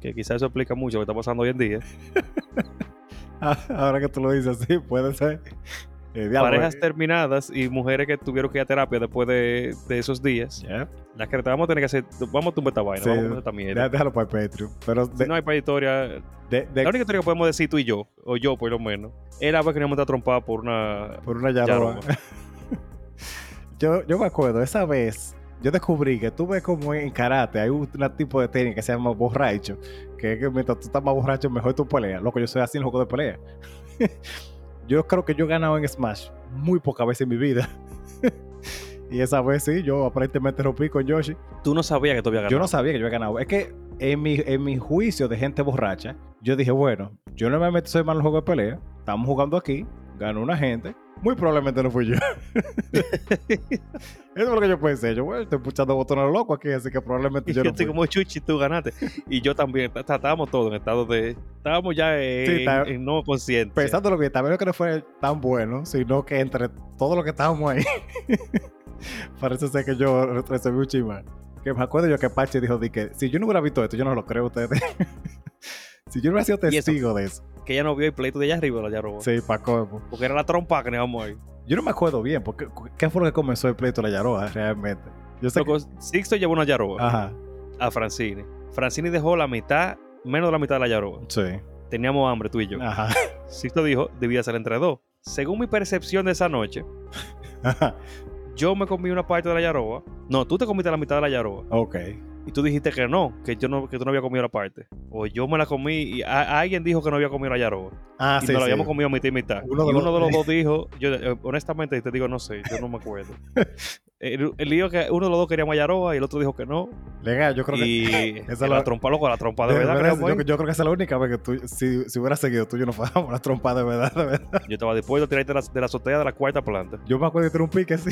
que quizás eso explica mucho lo que está pasando hoy en día. Ah, Ahora que tú lo dices así, puede ser. Eh, Parejas eh, terminadas y mujeres que tuvieron que ir a terapia después de, de esos días. Las que te vamos a tener que hacer, vamos a tumbar esta vaina, Sí, vamos a tumbar esta mierda. Déjalo para el Patreon. Pero de, Si no hay para historia, de- la única historia que podemos decir tú y yo, o yo por lo menos, era que nos hemos estado trompados por una por una yaroba. yaroba. yo, yo me acuerdo, esa vez yo descubrí que tú ves como en karate hay un, un tipo de técnica que se llama borracho, que que mientras tú estás más borracho, mejor tu pelea. Loco, yo soy así en el juego de pelea. yo creo que yo he ganado en Smash muy pocas veces en mi vida. y esa vez sí, yo aparentemente rompí con Yoshi. Tú no sabías que tú habías ganado. Yo no sabía que yo había ganado. Es que en mi, en mi juicio de gente borracha, yo dije, bueno, yo normalmente soy malo en el juego de pelea. Estamos jugando aquí, ganó una gente. Muy probablemente no fui yo. Eso es lo que yo pensé. Yo, bueno, estoy puchando botones a lo loco aquí, así que probablemente Y yo yo estoy como chuchi, tú ganaste. Y yo también. Estábamos todos en estado de. Estábamos ya en, Sí, está- en no consciente. Pensándolo bien, también que no fue tan bueno, sino que entre todo lo que estábamos ahí, parece ser que yo re- recibí un chimán. Que me acuerdo yo que Pache dijo, di que si yo no hubiera visto esto, yo no lo creo a ustedes. si yo no hubiera sido testigo de eso. Que ella no vio el pleito de allá arriba, la ya robó. Sí, pa' colmo. Porque era la trompa que íbamos ahí. Yo no me acuerdo bien, porque ¿qué fue lo que comenzó el pleito de la Yaroa realmente? Yo sé Loco, Sixto llevó una Yaroa que... Ajá, a Francini. Francini dejó la mitad, menos de la mitad de la Yaroa. sí. Teníamos hambre tú y yo. Ajá, Sixto dijo, debía ser entre dos. Según mi percepción de esa noche, ajá. yo me comí una parte de la Yaroa. No, tú te comiste la mitad de la Yaroa. Ok. Y tú dijiste que no, que yo no, que tú no había comido la parte. O yo me la comí y a- alguien dijo que no había comido la Yaroa. Ah, y sí, nos la sí. habíamos comido mitad y mitad. Uno y uno los- de los dos dijo, yo eh, honestamente te digo, no sé, yo no me acuerdo. el, el lío que uno de los dos quería Mayaroa y el otro dijo que no. Legal, yo creo que... Y la la- trompa, loco, la trompa de, de verdad, yo, yo creo que esa es la única vez que tú, si, si hubiera seguido tú, yo no fuéramos una trompa de verdad, de verdad. Yo estaba dispuesto a tirarte de la, de la azotea de la cuarta planta. Yo me acuerdo de tener un pique así.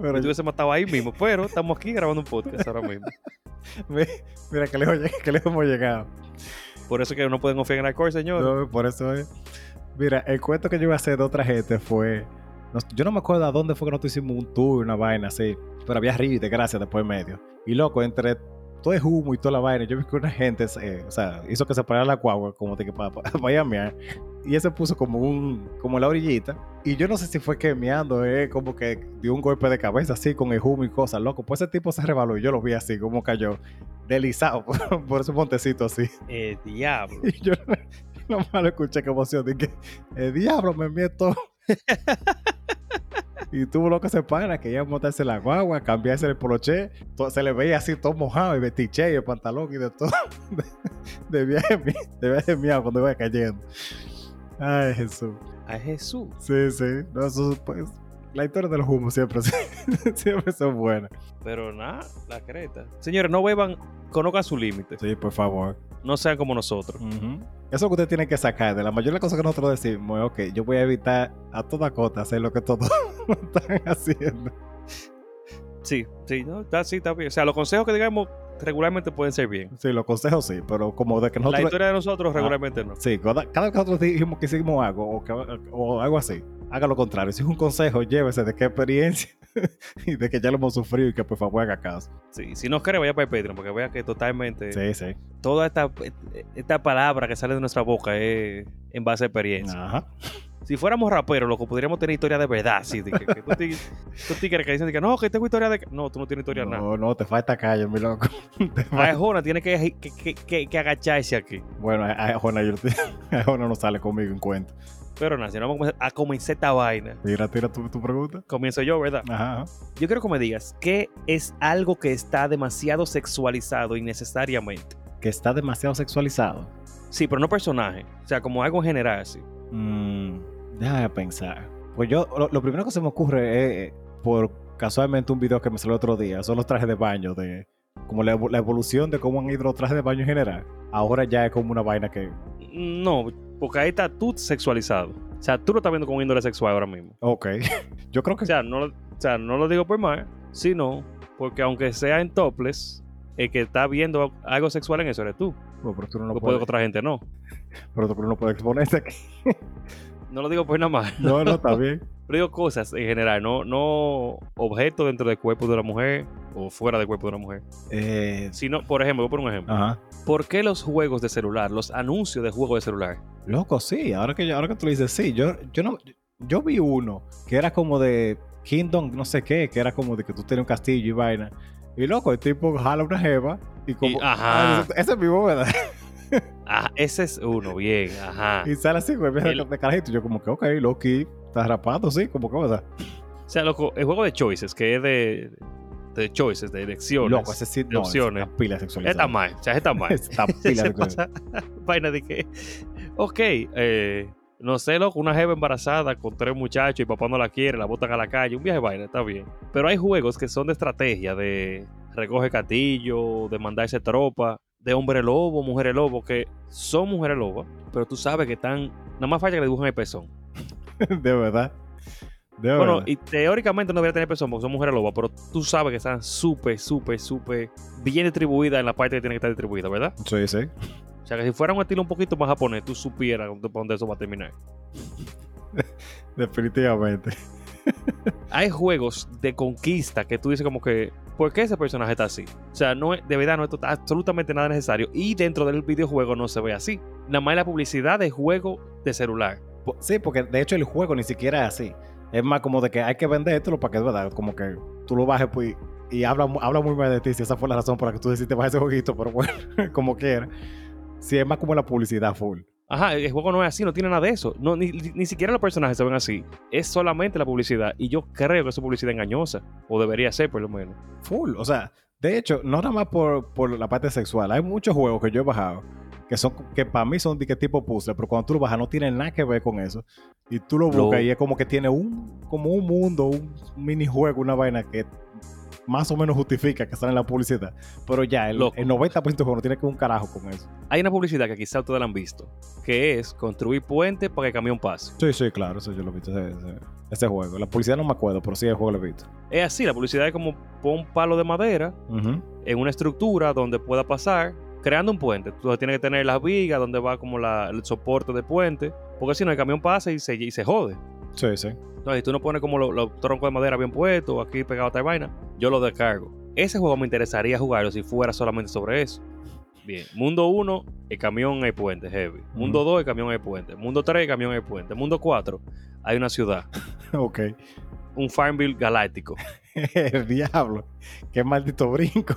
Pero Yo hubiese matado ahí mismo, pero estamos aquí grabando un podcast ahora mismo. mi- mira que lejos, que lejos hemos llegado. Por eso es que no pueden confiar en alcohol, señor. No, por eso es. Mira, el cuento que yo iba a hacer de otra gente fue. yo no me acuerdo a dónde fue que nosotros hicimos un tour, una vaina así. Pero había río y de gracia después en medio. Y loco, entre todo el humo y toda la vaina, yo vi que una gente, eh, o sea, hizo que se parara la guagua como de que para pa. Y ese puso como un, como la orillita. Y yo no sé si fue que meando, eh, como que dio un golpe de cabeza así con el humo y cosas, loco. Pues ese tipo se rebaló y yo lo vi así, como cayó, deslizado por, por ese montecito así. Eh, diablo. Y yo nomás lo escuché que emoción. Dije, el diablo me todo. y tuvo loco ese pana que iba a montarse la guagua, cambiarse el poloché. to- se le veía así todo mojado y vestiche y el pantalón y de todo. De, viaje, de viaje mío cuando iba cayendo. Ay, Jesús. A Jesús. Sí, sí. No, eso, pues, la historia de los humos siempre, siempre son buenas. Pero nada, la creta. Señores, no beban, conozcan su límite. Sí, por favor. No sean como nosotros. Ujú. Eso es lo que usted tiene que sacar. De la mayoría de las cosas que nosotros decimos, es, ok, yo voy a evitar a toda costa hacer lo que todos están haciendo. Sí, sí, no, está, sí, está bien. O sea, los consejos que digamos regularmente pueden ser bien. Sí, los consejos sí, pero como de que La nosotros... historia de nosotros Ah. regularmente no. Sí, cada, cada vez que nosotros dijimos que hicimos algo o, que- o algo así, haga lo contrario. Si es un consejo, llévese de qué experiencia y de que ya lo hemos sufrido y que por favor haga caso. Sí, si no quiere, vaya para el Patreon, porque vea que totalmente Sí, sí. toda esta, esta palabra que sale de nuestra boca es en base a experiencia. Ajá. Si fuéramos raperos, loco, podríamos tener historia de verdad. Sí, de que, que tú, tú tigres que dicen que no, que tengo historia de. No, tú no tienes historia de nada. No, no, te falta calle, mi loco. Falta- Arjona tiene que, que, que, agacharse aquí. Bueno, a- a Jona, yo- a Jona no sale conmigo en cuenta. Pero nada, si no vamos a comenzar- a esta vaina, Tira, tira tu, tu pregunta. comienzo yo, ¿verdad? Ajá. ajá. Yo quiero que me digas, ¿qué es algo que está demasiado sexualizado innecesariamente? Que está demasiado sexualizado. Sí, pero no personaje. O sea, como algo en general, sí. Mm, déjame pensar. Pues yo, lo, lo primero que se me ocurre es, eh, por casualmente, un video que me salió otro día, son los trajes de baño, de como la, evo- la evolución de cómo han ido los trajes de baño en general. Ahora ya es como una vaina que, No, porque ahí está tú sexualizado. O sea, tú lo estás viendo como índole sexual ahora mismo. ok, yo creo que O sea, no, o sea, no lo digo por mal, sino porque aunque sea en topless, el que está viendo algo sexual en eso eres tú. Pero tú no, lo puede puedes, otra gente no. pero tú no puedes exponerse aquí. No lo digo por nada más. No, no, está bien. Pero digo cosas en general, no, no objetos dentro del cuerpo de una mujer o fuera del cuerpo de una mujer. Eh, Sino, por ejemplo, voy a poner un ejemplo. ajá. ¿Por qué los juegos de celular, los anuncios de juegos de celular? Loco, sí, ahora que, ahora que tú lo dices, sí, yo, yo no, yo vi uno que era como de Kingdom, no sé qué, que era como de que tú tenías un castillo y vaina. Y loco, el tipo jala una jeva y como... Y- ajá. Ah, ese- es mismo, ¿verdad? Ah, ese es uno, bien, ajá. Y sale así, güey, El- de carajito. Yo como que, ok, Loki, estás rapado, sí, como que, ¿verdad? O sea, loco, el juego de choices, que es de, de choices, de elecciones. Loco, ese sí, de no, opciones. Está pila sexualizada. Está mal, o sea, está mal. Está pila Se sexualizada. vaina de que, ok, eh, no sé, loco, una jeva embarazada con tres muchachos y papá no la quiere, la botan a la calle, un viaje de vaina, está bien. Pero hay juegos que son de estrategia, de recoge castillo, de mandarse tropa, de hombre lobo, mujeres lobo, que son mujeres lobas, pero tú sabes que están, nada más falta que le dibujen el pezón. De verdad. De Bueno, verdad. y teóricamente no debería tener pezón porque son mujeres lobas, pero tú sabes que están súper, súper, súper bien distribuidas en la parte que tiene que estar distribuida, ¿verdad? Sí, sí. O sea que si fuera un estilo un poquito más japonés, tú supieras dónde eso va a terminar. Definitivamente. Hay juegos de conquista que tú dices como que, ¿por qué ese personaje está así? O sea, no de verdad no es tota- absolutamente nada necesario y dentro del videojuego no se ve así. Nada más la publicidad de juego de celular. Sí, porque de hecho el juego ni siquiera es así. Es más como de que hay que vendértelo para que es verdad, como que tú lo bajes pues, y habla, habla muy mal de ti. Si esa fue la razón por la que tú decidiste bajar ese jueguito, pero bueno, como quiera. Sí, es más como la publicidad full. Ajá, el juego no es así, no tiene nada de eso. No, ni, ni- siquiera los personajes se ven así. Es solamente la publicidad. Y yo creo que es publicidad engañosa. O debería ser, por lo menos. Full. O sea, de hecho, no nada más por, por la parte sexual. Hay muchos juegos que yo he bajado que son que para mí son de que tipo puzzle, pero cuando tú lo bajas no tiene nada que ver con eso. Y tú lo Lo- buscas y es como que tiene un como un mundo, un minijuego, una vaina que más o menos justifica que sale en la publicidad. Pero ya, el, Loco. el 90% del juego no tiene que ver un carajo con eso. Hay una publicidad que quizá ustedes la han visto. Que es construir puentes para que el camión pase. Sí, sí, claro, eso yo lo he visto, ese, ese- ese juego. La publicidad no me acuerdo, pero sí el juego lo he visto. Es así, la publicidad es como pon un palo de madera en una estructura donde pueda pasar, creando un puente. Tú tienes que tener las vigas donde va como la- el soporte de puente, porque si no el camión pasa y se, y se jode. Sí, sí. Entonces, tú no pones como los, los troncos de madera bien puestos, aquí pegado a tal vaina, yo lo descargo. Ese juego me interesaría jugarlo si fuera solamente sobre eso. Bien, mundo 1, el camión hay puente, heavy. Mundo 2, el camión hay puente. Mundo 3, el camión hay puente. Mundo 4, hay una ciudad. ok. Un Farmville galáctico. el diablo. Qué maldito brinco.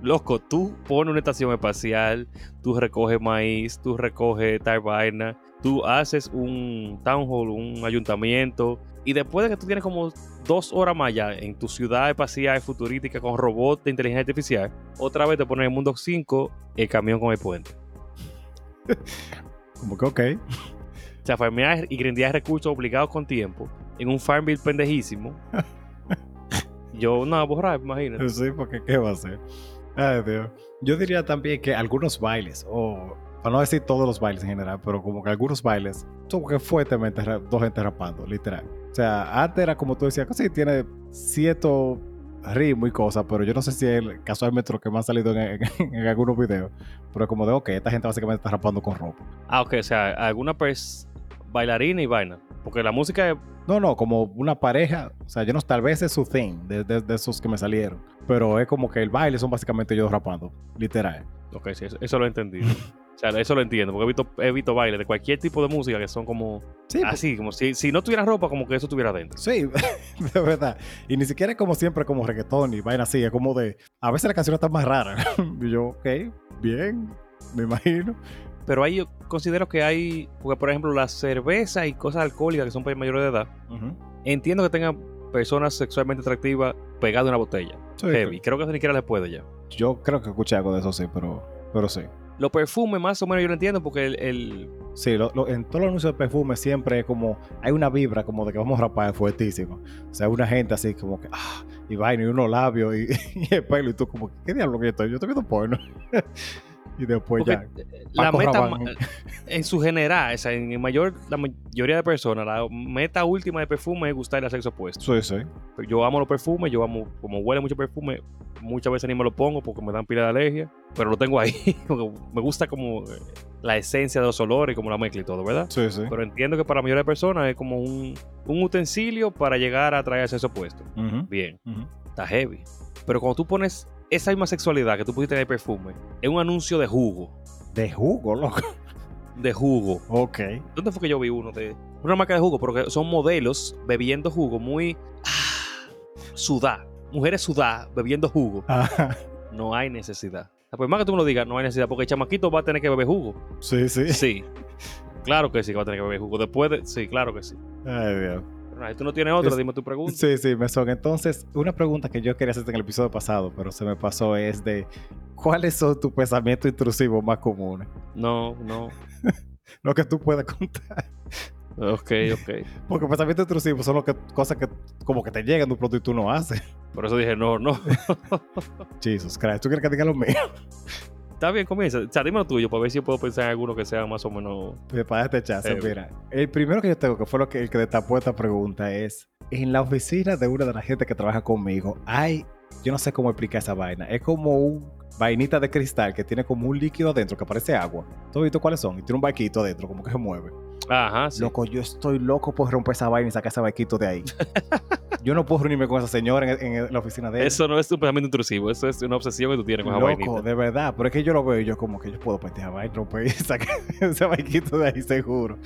Loco, tú pones una estación espacial, tú recoges maíz, tú recoges tal vaina, tú haces un town hall, un ayuntamiento, y después de que tú tienes como dos horas más ya en tu ciudad espacial futurística con robots de inteligencia artificial, otra vez te pones en el mundo 5 el camión con el puente. Como que ok. O sea, farmear y grindear recursos obligados con tiempo en un Farmville pendejísimo. Yo, no, borrar, imagínate. Sí, porque ¿qué va a ser? Ay, Dios. Yo diría también que algunos bailes, o para no decir todos los bailes en general, pero como que algunos bailes, son que fuertemente dos gente rapando, literal. O sea, antes era como tú decías, que sí, tiene cierto ritmo y cosas, pero yo no sé si es casualmente lo que más ha salido en, en- en algunos videos. Pero como de, ok, esta gente básicamente está rapando con ropa. Ah, ok, o sea, alguna pers bailarina y vaina. Porque la música es No, no, como una pareja, o sea, yo no, tal vez es su thing, de, de- de esos que me salieron. Pero es como que el baile son básicamente ellos rapando, literal. Ok, sí, eso, eso lo he entendido. o sea, eso lo entiendo, porque he visto, he visto bailes de cualquier tipo de música que son como Sí, así, como si, si no tuviera ropa, como que eso estuviera dentro. Sí, de verdad. Y ni siquiera es como siempre como reggaetón y vaina así. Es como de. A veces la canción está más rara. y yo, ok, bien, me imagino. Pero ahí yo considero que hay, porque por ejemplo, la cerveza y cosas alcohólicas que son para mayores de edad, entiendo que tengan personas sexualmente atractivas pegadas a una botella. Sí, Heavy. Creo que eso ni siquiera les puede ya. Yo creo que escuché algo de eso, sí, pero, pero sí. Los perfumes, más o menos, yo lo entiendo porque el, el- Sí, lo- lo- en todos los anuncios de perfume siempre es como. Hay una vibra como de que vamos a rapar fuertísimo. O sea, una gente así como que. Ah, y vaina y unos labios y, y el pelo. Y tú, como, ¿qué diablo que yo estoy? Yo estoy viendo porno. y después porque Pues ya. la Paco meta Rabanne. ma- en su general, o sea, en el mayor, la mayoría de personas, la meta última de perfume es gustarle al sexo opuesto. Sí, sí. Yo amo los perfumes, yo amo, como huele mucho perfume, muchas veces ni me lo pongo porque me dan pila de alergia, pero lo tengo ahí, me gusta como eh, la esencia de los olores, como la mezcla y todo, ¿verdad? Sí, sí. Pero entiendo que para la mayoría de personas es como un, un utensilio para llegar a atraer al sexo opuesto. Bien, está heavy. Pero cuando tú pones esa misma sexualidad que tú pusiste en el perfume, en un anuncio de jugo, De jugo, loco. de jugo, Ok. ¿Dónde fue que yo vi uno de una marca de jugo? Pero que son modelos bebiendo jugo muy ah, sudá. Mujeres sudá bebiendo jugo. Ajá. No hay necesidad. Ah, Pues más que tú me lo digas, no hay necesidad. Porque el chamaquito va a tener que beber jugo. Sí, sí. Sí. Claro que sí que va a tener que beber jugo. Después de... Sí, claro que sí. Ay, Dios. Nada, tú no tienes otro, Es- dime tu pregunta. Sí, sí, me son. Entonces, una pregunta que yo quería hacerte en el episodio pasado, pero se me pasó, es de ¿cuáles son tus pensamientos intrusivos más comunes? No, no. Lo que tú puedas contar. Ok, ok. Porque pensamientos intrusivos son lo que, cosas que como que te llegan de un pronto y tú no haces. Por eso dije, no, no. Jesus Christ, ¿tú quieres que diga lo mío? Está bien, comienza. O sea, dime lo tuyo para ver si puedo pensar en alguno que sea más o menos... Pues para este Eh, mira. El primero que yo tengo, que fue lo que, el que destapó esta pregunta, es: en la oficina de una de las gente que trabaja conmigo, hay. Yo no sé cómo explicar esa vaina. Es como un vainita de cristal que tiene como un líquido adentro que parece agua. ¿Tú has visto cuáles son? Y tiene un barquito adentro, como que se mueve. Ajá, sí. Loco, yo estoy loco por romper esa vaina y sacar ese barquito de ahí. yo no puedo reunirme con esa señora en, en la oficina de él. Eso no es un pensamiento intrusivo, eso es una obsesión que tú tienes con esa Loco, vainita. de verdad. Pero es que yo lo veo y yo como que yo puedo esa vaina, romper y sacar ese barquito de ahí, seguro.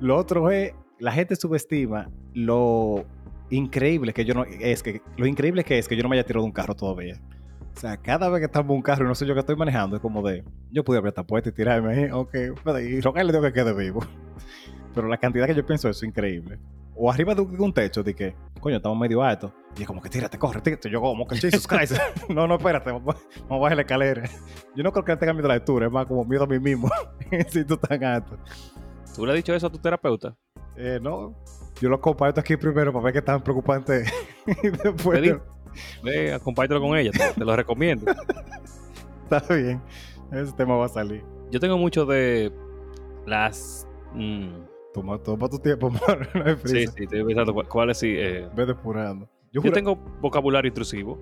Lo otro es, la gente subestima lo increíble que yo no es que lo increíble que es que yo no me haya tirado de un carro todavía. O sea, cada vez que estamos en un carro y no sé yo que estoy manejando, es como de, yo pude abrir esta puerta y tirarme ahí, ok, y rogarle digo que quede vivo. Pero la cantidad que yo pienso es increíble. O arriba de un techo, de que, coño, estamos medio alto. Y es como que tírate, corre, tírate. Yo como que Jesus Christ. no, no, espérate, vamos, vamos a bajar la escalera. Yo no creo que tenga miedo a la altura, es más como miedo a mí mismo. si tú estás alto. ¿Tú le has dicho eso a tu terapeuta? Eh, no, yo lo comparto aquí primero para ver qué tan preocupante y después... Ve, compártelo con ella, te, te lo recomiendo. Está bien, ese tema va a salir. Yo tengo mucho de las... mm, Toma, toma tu tiempo, amor. No hay sí, prisa. sí, estoy pensando cu- cuáles sí. eh, Ve depurando. Yo, yo tengo vocabulario intrusivo.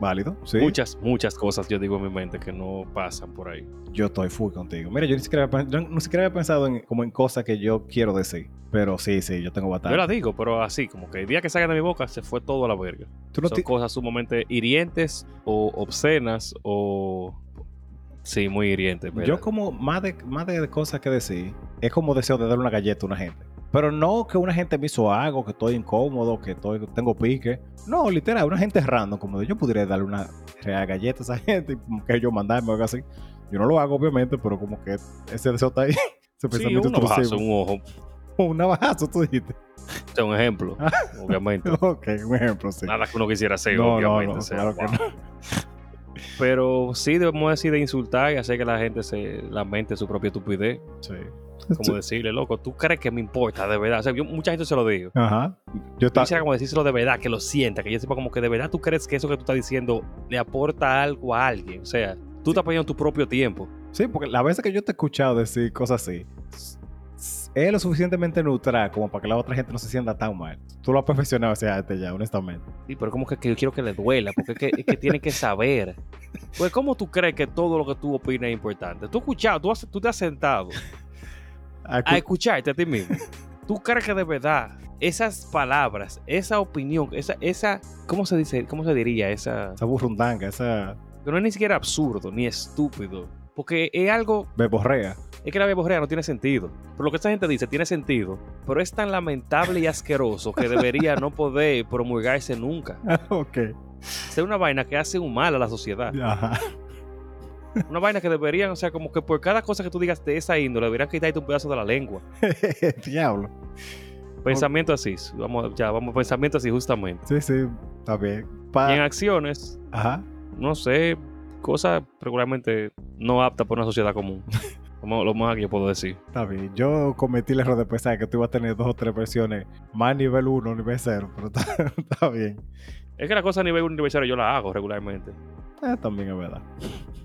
Válido, sí. Muchas, muchas cosas yo digo en mi mente que no pasan por ahí. Yo estoy full contigo. Mira, yo ni siquiera, yo ni siquiera había pensado en, como en cosas que yo quiero decir. Pero sí, sí, yo tengo Yo bastante. las digo, pero así, como que el día que salgan de mi boca se fue todo a la verga. Tú no Son cosas sumamente hirientes o obscenas o... Sí, muy hirientes. Yo ¿verdad? como más de, más de cosas que decir, es como deseo de darle una galleta a una gente. Pero no que una gente me hizo algo, que estoy incómodo, que estoy, tengo pique. No, literal, una gente random, como de yo podría darle una real galleta a esa gente que yo mandarme o algo así. Yo no lo hago, obviamente, pero como que ese deseo está ahí. Ese Sí, pensamiento un ojazo, intrusivo. un ojo. Un navajazo, tú dijiste. Este es un ejemplo, obviamente. ok, un ejemplo, sí. Nada que uno quisiera hacer, no, no, obviamente. no, o sea, claro que wow. no. Pero sí debemos decir de insultar y hacer que la gente se lamente su propia estupidez. Sí. Como decirle, loco, ¿tú crees que me importa de verdad? O sea, yo mucha gente se lo digo. Ajá. Yo Yo estaba. quisiera como decírselo de verdad, que lo sienta, que yo sepa como que de verdad tú crees que eso que tú estás diciendo le aporta algo a alguien. O sea, tú estás poniendo tu propio tiempo. Sí, porque las veces que yo te he escuchado decir cosas así, es lo suficientemente neutral como para que la otra gente no se sienta tan mal. Tú lo has perfeccionado ese arte ya, honestamente. Sí, pero como que, que yo quiero que le duela, porque es que, es que tiene que saber. Pues, ¿cómo tú crees que todo lo que tú opinas es importante? Tú has escuchado, tú, has- tú te has sentado a escucharte a ti mismo. ¿Tú crees que de verdad esas palabras, esa opinión, esa, esa, ¿cómo se dice? ¿Cómo se diría? Esa, Esa burrundanga, esa que no es ni siquiera absurdo ni estúpido, porque es algo, beborrea. Es que la verborrea no tiene sentido. Pero lo que esta gente dice tiene sentido, pero es tan lamentable y asqueroso que debería no poder promulgarse nunca. ok. Es una vaina que hace un mal a la sociedad. Ajá. Una vaina que deberían, o sea, como que por cada cosa que tú digas de esa índole, deberían quitarte un pedazo de la lengua. Diablo. Pensamiento así, vamos, ya, vamos, pensamiento así justamente. Sí, sí, está bien. Y en acciones, Ajá. no sé, cosas regularmente no aptas para una sociedad común. Como lo más que yo puedo decir. Está bien. Yo cometí el error de pensar que tú ibas a tener dos o tres versiones más nivel 1, nivel 0, pero está, está bien. Es que la cosa a nivel universitario yo la hago regularmente. Eh, también es verdad.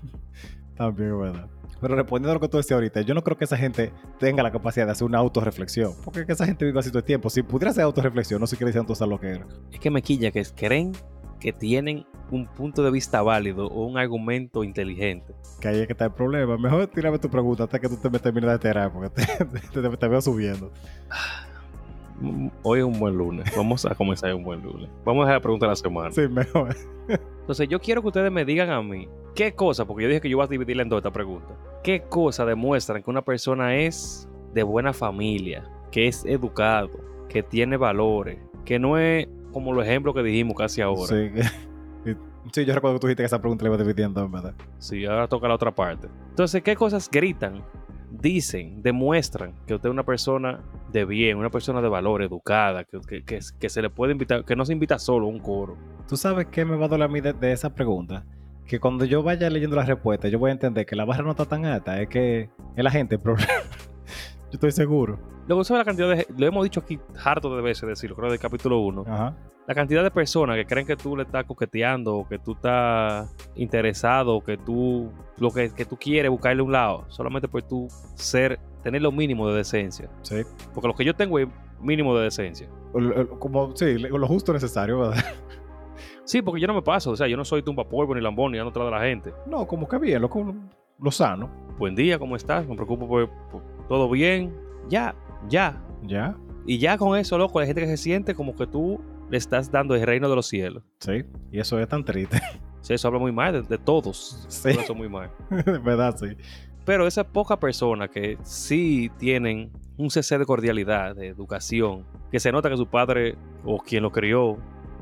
también es verdad. Pero respondiendo a lo que tú decías ahorita, yo no creo que esa gente tenga la capacidad de hacer una autorreflexión. Porque es que esa gente vive así todo el tiempo. Si pudiera hacer autorreflexión, no sé qué le dicen todas lo que era. Es que me quilla que creen que tienen un punto de vista válido o un argumento inteligente. Que ahí es que está el problema. Mejor tírame tu pregunta hasta que tú te me termines de enterar, porque te, te- te- te veo subiendo. Hoy es un buen lunes. Vamos a comenzar un buen lunes. Vamos a dejar la pregunta de la semana. Sí, mejor. Entonces, yo quiero que ustedes me digan a mí qué cosa, porque yo dije que yo voy a dividirla en dos esta pregunta. ¿Qué cosa demuestran que una persona es de buena familia, que es educado, que tiene valores, que no es como los ejemplos que dijimos casi ahora? Sí. sí, yo recuerdo que tú dijiste que esa pregunta la iba dividiendo, en verdad. Sí, ahora toca la otra parte. Entonces, ¿qué cosas gritan, dicen, demuestran que usted es una persona de bien, una persona de valor, educada, que, que- que- que se le puede invitar, que no se invita solo a un coro? ¿Tú sabes qué me va a doler a mí de, de esa pregunta? Que cuando yo vaya leyendo las respuestas, yo voy a entender que la barra no está tan alta, es que es la gente el problema. Yo estoy seguro. Luego, ¿sabes la cantidad de... Lo hemos dicho aquí harto de veces decirlo, creo del capítulo 1. Ajá. La cantidad de personas que creen que tú le estás coqueteando, o que tú estás interesado, o que tú... Lo que, que tú quieres buscarle un lado, solamente por tú ser... Tener lo mínimo de decencia. Sí. Porque lo que yo tengo es mínimo de decencia. Como, sí, lo lo justo necesario, ¿verdad? Sí, porque yo no me paso. O sea, yo no soy tumba polvo ni lambón ni ando atrás de la gente. No, como que bien, lo, lo sano. Buen día, ¿cómo estás? Me preocupo por, por- todo bien. Ya, ya. ¿Ya? Y ya con eso, loco, hay gente que se siente como que tú le estás dando el reino de los cielos. Sí. Y eso es tan triste. Sí, eso habla muy mal de, de todos. Sí. Eso muy mal. ¿Verdad? Sí. Pero esas pocas personas que sí tienen un cc de cordialidad, de educación, que se nota que su padre o quien lo crió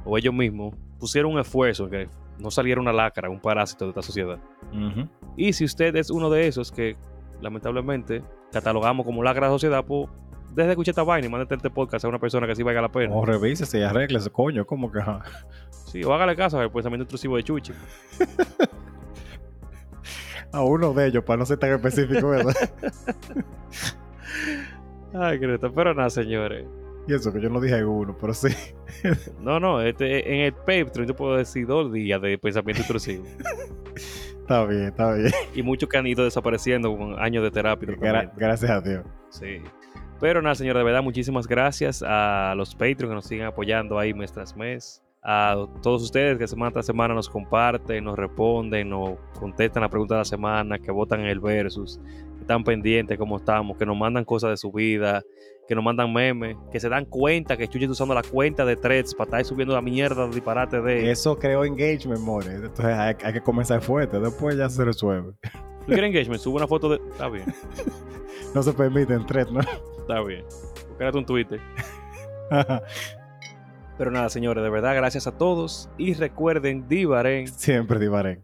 o ellos mismos pusieron un esfuerzo en que no saliera una lacra, un parásito de esta sociedad. Y si usted es uno de esos que lamentablemente catalogamos como lacra de la sociedad, pues desde escuchar esta vaina y mándate este podcast a una persona que sí valga la pena. O revísese y arréglese, coño, como que. Sí, o hágale caso al pensamiento intrusivo de Chuchi. a uno de ellos, para no ser tan específico, ¿verdad? Ay, Creta, pero nada, señores. y eso que yo no dije uno, pero sí. No, no, este, en el Patreon yo puedo decir dos días de pensamiento intrusivo. Está bien, está bien. y muchos que han ido desapareciendo con años de terapia. Gra- gracias a Dios. Sí. Pero nada, señor, de verdad, muchísimas gracias a los Patreon que nos siguen apoyando ahí mes tras mes. A todos ustedes que semana tras semana nos comparten, nos responden, nos contestan la pregunta de la semana, que votan en el versus, están pendientes cómo estamos, que nos mandan cosas de su vida, que nos mandan memes, que se dan cuenta que Chuchi está usando la cuenta de threads para estar subiendo la mierda de disparate de... Eso creó engagement, more. Entonces hay, hay que comenzar fuerte. Después ya se resuelve. ¿Tú quieres engagement? Sube una foto de... Está bien, No se permite en thread, ¿no? está bien. Créate un Twitter. Pero nada, señores, de verdad, gracias a todos. Y recuerden, Divaren. Siempre divaré.